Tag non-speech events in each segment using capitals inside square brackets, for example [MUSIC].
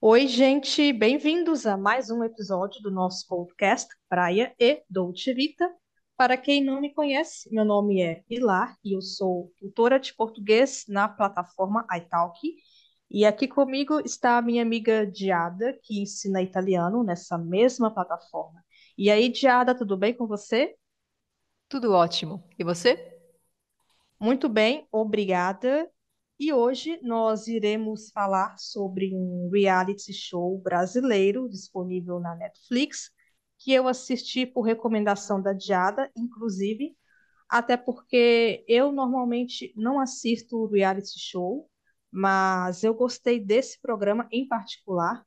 Oi, gente, bem-vindos a mais um episódio do nosso podcast Praia e Dolce Vita. Para quem não me conhece, meu nome é Pilar e eu sou tutora de português na plataforma italki. E aqui comigo está a minha amiga Diada, que ensina italiano nessa mesma plataforma. E aí, Diada, tudo bem com você? Tudo ótimo. E você? Muito bem, obrigada. E hoje nós iremos falar sobre um reality show brasileiro disponível na Netflix, que eu assisti por recomendação da Diada, inclusive, até porque eu normalmente não assisto reality show, mas eu gostei desse programa em particular.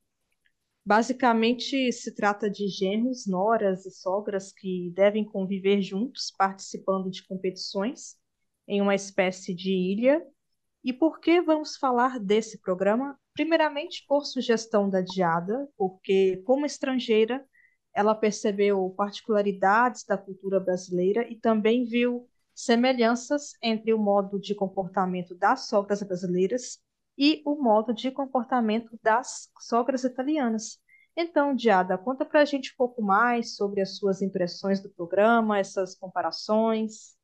Basicamente, se trata de genros, noras e sogras que devem conviver juntos, participando de competições em uma espécie de ilha. E por que vamos falar desse programa? Primeiramente, por sugestão da Diada, porque, como estrangeira, ela percebeu particularidades da cultura brasileira e também viu semelhanças entre o modo de comportamento das sogras brasileiras e o modo de comportamento das sogras italianas. Então, Diada, conta para a gente um pouco mais sobre as suas impressões do programa, essas comparações.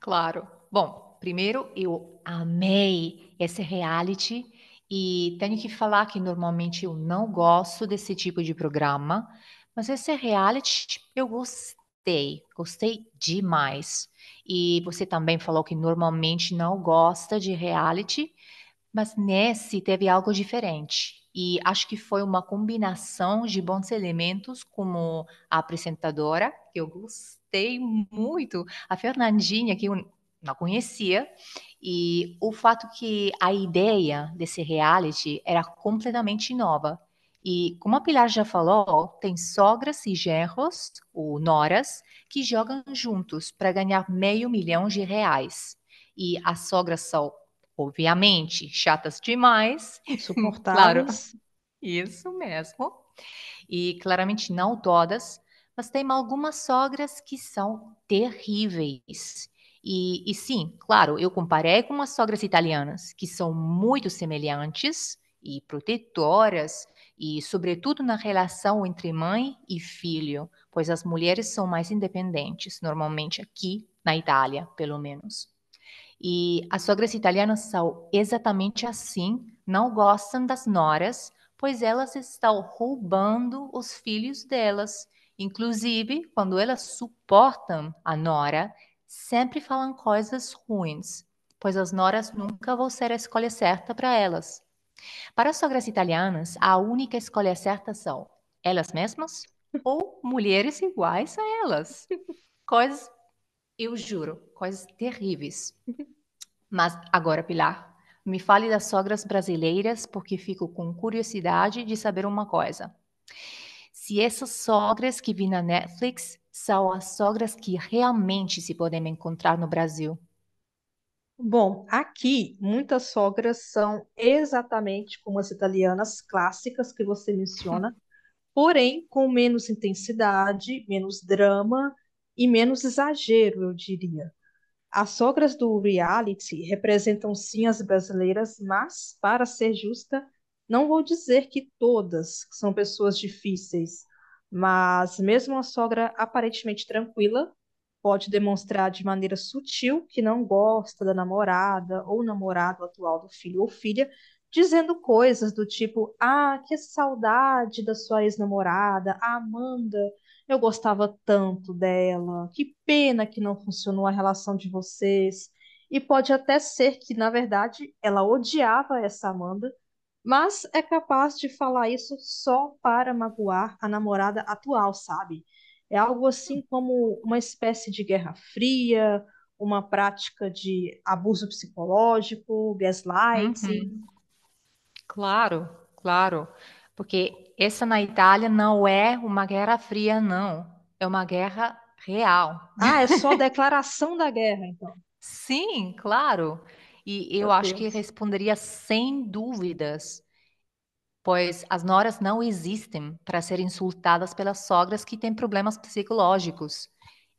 Claro. Bom, primeiro eu amei esse reality e tenho que falar que normalmente eu não gosto desse tipo de programa, mas esse reality eu gostei, gostei demais. E você também falou que normalmente não gosta de reality, mas nesse teve algo diferente. E acho que foi uma combinação de bons elementos, como a apresentadora, que eu gostei muito, a Fernandinha, que não conhecia, e o fato que a ideia desse reality era completamente nova. E como a Pilar já falou, tem sogras e genros, ou noras, que jogam juntos para ganhar meio milhão de reais. E as sogras são obviamente, chatas demais. [LAUGHS] Insuportáveis. claro, isso mesmo. E claramente não todas, mas tem algumas sogras que são terríveis. E, e sim, claro, eu comparei com as sogras italianas, que são muito semelhantes e protetoras, e sobretudo na relação entre mãe e filho, pois as mulheres são mais independentes, normalmente aqui na Itália, pelo menos. E as sogras italianas são exatamente assim, não gostam das noras, pois elas estão roubando os filhos delas. Inclusive, quando elas suportam a nora, sempre falam coisas ruins, pois as noras nunca vão ser a escolha certa para elas. Para as sogras italianas, a única escolha certa são elas mesmas ou mulheres iguais a elas. [LAUGHS] Coisas eu juro, coisas terríveis. Mas agora, Pilar, me fale das sogras brasileiras, porque fico com curiosidade de saber uma coisa. Se essas sogras que vi na Netflix são as sogras que realmente se podem encontrar no Brasil. Bom, aqui muitas sogras são exatamente como as italianas clássicas que você menciona, [LAUGHS] porém com menos intensidade, menos drama e menos exagero, eu diria. As sogras do reality representam sim as brasileiras, mas, para ser justa, não vou dizer que todas são pessoas difíceis, mas mesmo a sogra aparentemente tranquila pode demonstrar de maneira sutil que não gosta da namorada ou namorado atual do filho ou filha, dizendo coisas do tipo: Ah, que saudade da sua ex-namorada, a Amanda, eu gostava tanto dela, que pena que não funcionou a relação de vocês. E pode até ser que, na verdade, ela odiava essa Amanda, mas é capaz de falar isso só para magoar a namorada atual, sabe? É algo assim como uma espécie de guerra fria, uma prática de abuso psicológico, gaslighting. Uhum. Claro, claro. Porque essa na Itália não é uma guerra fria, não. É uma guerra real. Ah, é só [LAUGHS] declaração da guerra, então. Sim, claro. E eu Meu acho que responderia sem dúvidas, pois as noras não existem para serem insultadas pelas sogras que têm problemas psicológicos.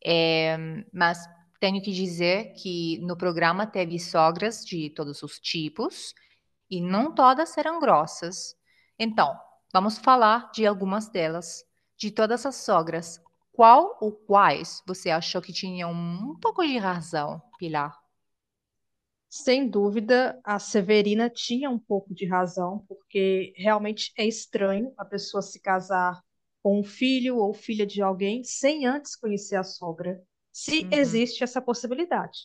É, mas tenho que dizer que no programa teve sogras de todos os tipos e não todas eram grossas. Então, vamos falar de algumas delas. De todas as sogras, qual ou quais você achou que tinham um pouco de razão, Pilar? Sem dúvida, a Severina tinha um pouco de razão, porque realmente é estranho a pessoa se casar com um filho ou filha de alguém sem antes conhecer a sogra, se Uhum, existe essa possibilidade.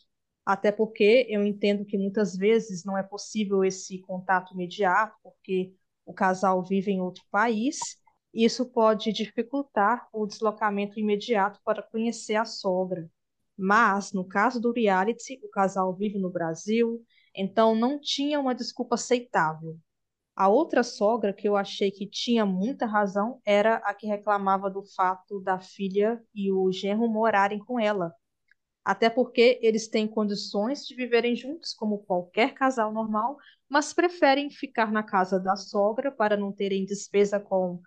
Até porque eu entendo que muitas vezes não é possível esse contato imediato, porque o casal vive em outro país, e isso pode dificultar o deslocamento imediato para conhecer a sogra. Mas, no caso do reality, o casal vive no Brasil, então não tinha uma desculpa aceitável. A outra sogra que eu achei que tinha muita razão era a que reclamava do fato da filha e o genro morarem com ela. Até porque eles têm condições de viverem juntos como qualquer casal normal, mas preferem ficar na casa da sogra para não terem despesa com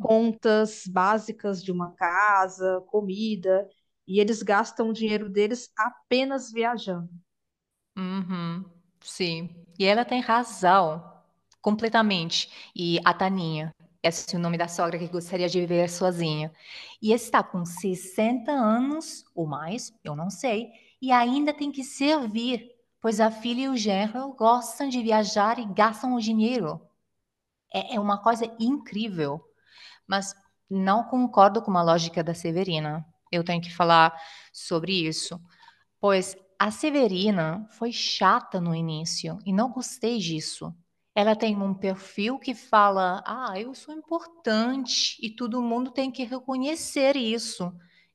contas básicas de uma casa, comida, e eles gastam o dinheiro deles apenas viajando. uhum, sim. E ela tem razão, completamente. E a Taninha, esse é o nome da sogra que gostaria de viver sozinha. E está com 60 anos ou mais, eu não sei, e ainda tem que servir, pois a filha e o genro gostam de viajar e gastam o dinheiro. É, é uma coisa incrível. Mas não concordo com a lógica da Severina. Eu tenho que falar sobre isso. Pois a Severina foi chata no início e não gostei disso. Ela tem um perfil que fala: ah, eu sou importante e todo mundo tem que reconhecer isso.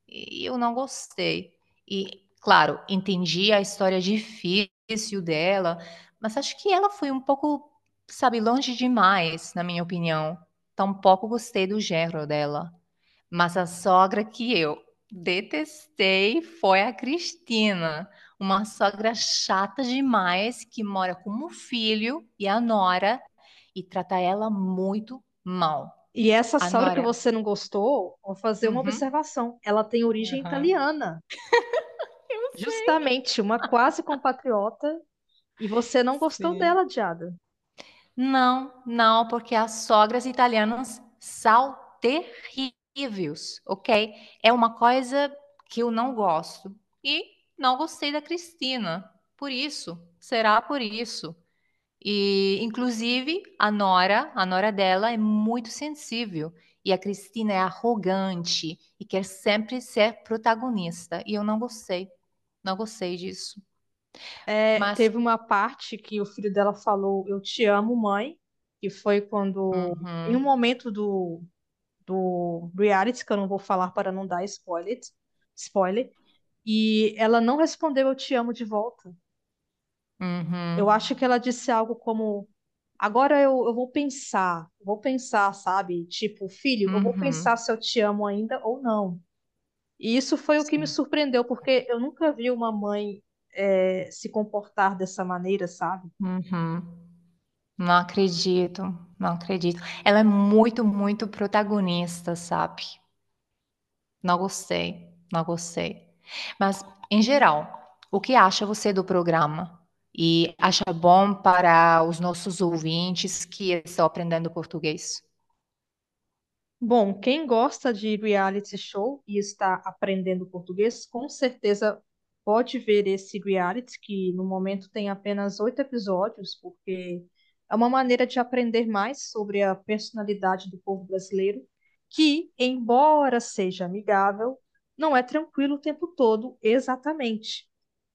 E eu não gostei. E, claro, entendi a história difícil dela, mas acho que ela foi um pouco, sabe, longe demais, na minha opinião. Tampouco gostei do genro dela. Mas a sogra que eu detestei foi a Cristina, uma sogra chata demais que mora com o filho e a nora e trata ela muito mal. E essa A sogra que nora. você não gostou, vou fazer uma Uhum. observação. Ela tem origem Aham. italiana, [LAUGHS] justamente uma quase compatriota, e você não gostou Sim. dela, Diada. Não, não, porque as sogras italianas são terríveis, ok? É uma coisa que eu não gosto. E não gostei da Cristina. Por isso, será por isso. E, inclusive, a nora, a nora dela é muito sensível. E a Cristina é arrogante e quer sempre ser protagonista. E eu não gostei. Não gostei disso. É, Mas, teve uma parte que o filho dela falou, Eu te amo, mãe, que foi quando, em um uhum, momento do, do reality, que eu não vou falar para não dar spoiler, spoiler, e ela não respondeu Eu te amo de volta. Eu uhum, acho que ela disse algo como Agora eu, eu vou pensar, vou pensar, sabe? Tipo, filho, eu vou pensar uhum. se eu te amo ainda ou não. E isso foi o que me Sim. surpreendeu, porque eu nunca vi uma mãe é, se comportar dessa maneira, sabe? Uhum. Não acredito, não acredito. Ela é muito, muito protagonista, sabe? Não gostei, não gostei. Mas, em geral, o que acha você do programa? E acha bom para os nossos ouvintes que estão aprendendo português? Bom, quem gosta de reality show e está aprendendo português, com certeza pode ver esse reality, que no momento tem apenas oito episódios, porque é uma maneira de aprender mais sobre a personalidade do povo brasileiro, que, embora seja amigável, não é tranquilo o tempo todo, exatamente.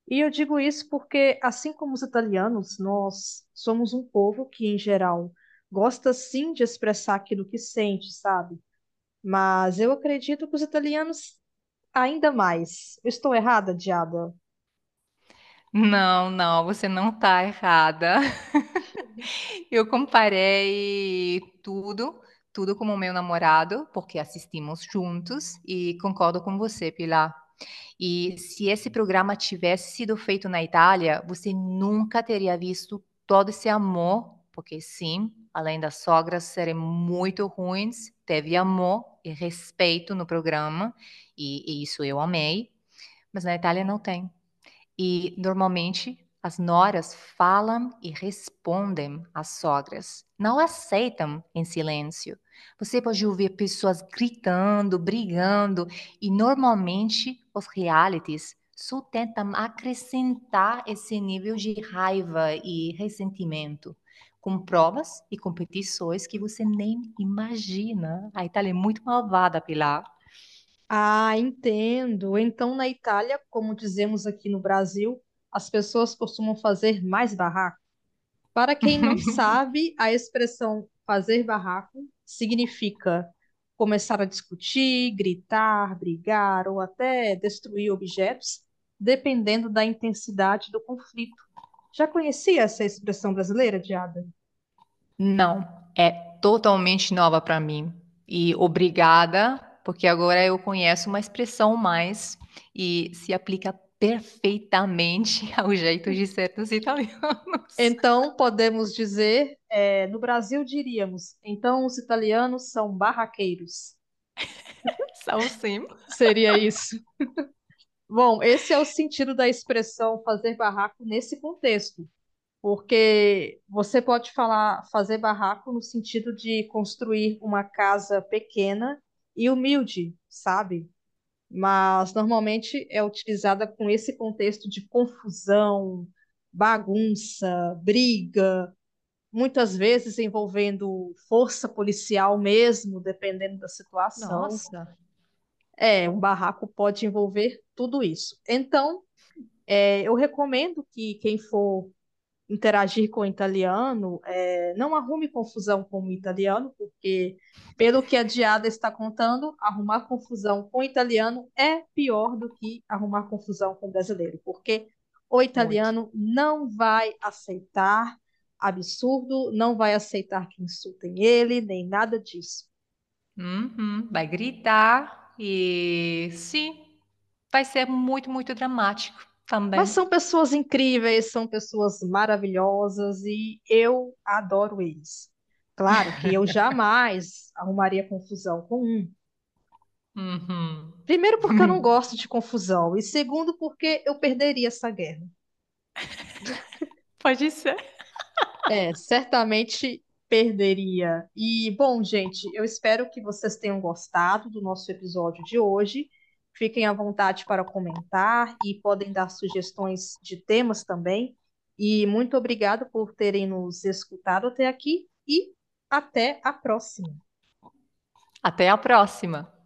E eu digo isso porque, assim como os italianos, nós somos um povo que, em geral, gosta sim de expressar aquilo que sente, sabe? Mas eu acredito que os italianos ainda mais. Eu estou errada, Diada? Não, não, você não está errada. [LAUGHS] Eu comparei tudo, tudo com o meu namorado, porque assistimos juntos, e concordo com você, Pilar. E se esse programa tivesse sido feito na Itália, você nunca teria visto todo esse amor, porque sim, além das sogras serem muito ruins, teve amor e respeito no programa, e, e isso eu amei, mas na Itália não tem. E normalmente as noras falam e respondem às sogras, não aceitam em silêncio. Você pode ouvir pessoas gritando, brigando, e normalmente os realities só tentam acrescentar esse nível de raiva e ressentimento com provas e competições que você nem imagina. A Itália é muito malvada, Pilar. Ah, entendo. Então, na Itália, como dizemos aqui no Brasil, as pessoas costumam fazer mais barraco. Para quem não [LAUGHS] sabe, a expressão fazer barraco significa começar a discutir, gritar, brigar ou até destruir objetos, dependendo da intensidade do conflito. Já conhecia essa expressão brasileira, Diada? Não, é totalmente nova para mim. E obrigada, porque agora eu conheço uma expressão mais e se aplica perfeitamente [LAUGHS] ao jeito de ser dos italianos. Então, podemos dizer, é, no Brasil diríamos, então os italianos são barraqueiros. [LAUGHS] São sim. Seria isso. [LAUGHS] Bom, esse é o sentido da expressão fazer barraco nesse contexto, porque você pode falar fazer barraco no sentido de construir uma casa pequena e humilde, sabe? mas normalmente é utilizada com esse contexto de confusão, bagunça, briga, muitas vezes envolvendo força policial mesmo, dependendo da situação. Nossa. É, um barraco pode envolver tudo isso. Então, é, eu recomendo que quem for interagir com o italiano, é, não arrume confusão com o italiano, porque, pelo que a Diada está contando, arrumar confusão com o italiano é pior do que arrumar confusão com o brasileiro, porque o italiano Muito. não vai aceitar absurdo, não vai aceitar que insultem ele, nem nada disso. Uhum, vai gritar e sim, vai ser muito, muito dramático. Também. Mas são pessoas incríveis, são pessoas maravilhosas e eu adoro eles. Claro que eu [LAUGHS] jamais arrumaria confusão com um. Uhum. Primeiro, porque eu não [LAUGHS] gosto de confusão, e segundo, porque eu perderia essa guerra. Pode ser. [LAUGHS] É, certamente perderia. E, bom, gente, eu espero que vocês tenham gostado do nosso episódio de hoje. Fiquem à vontade para comentar e podem dar sugestões de temas também. E muito obrigado por terem nos escutado até aqui e até a próxima. Até a próxima.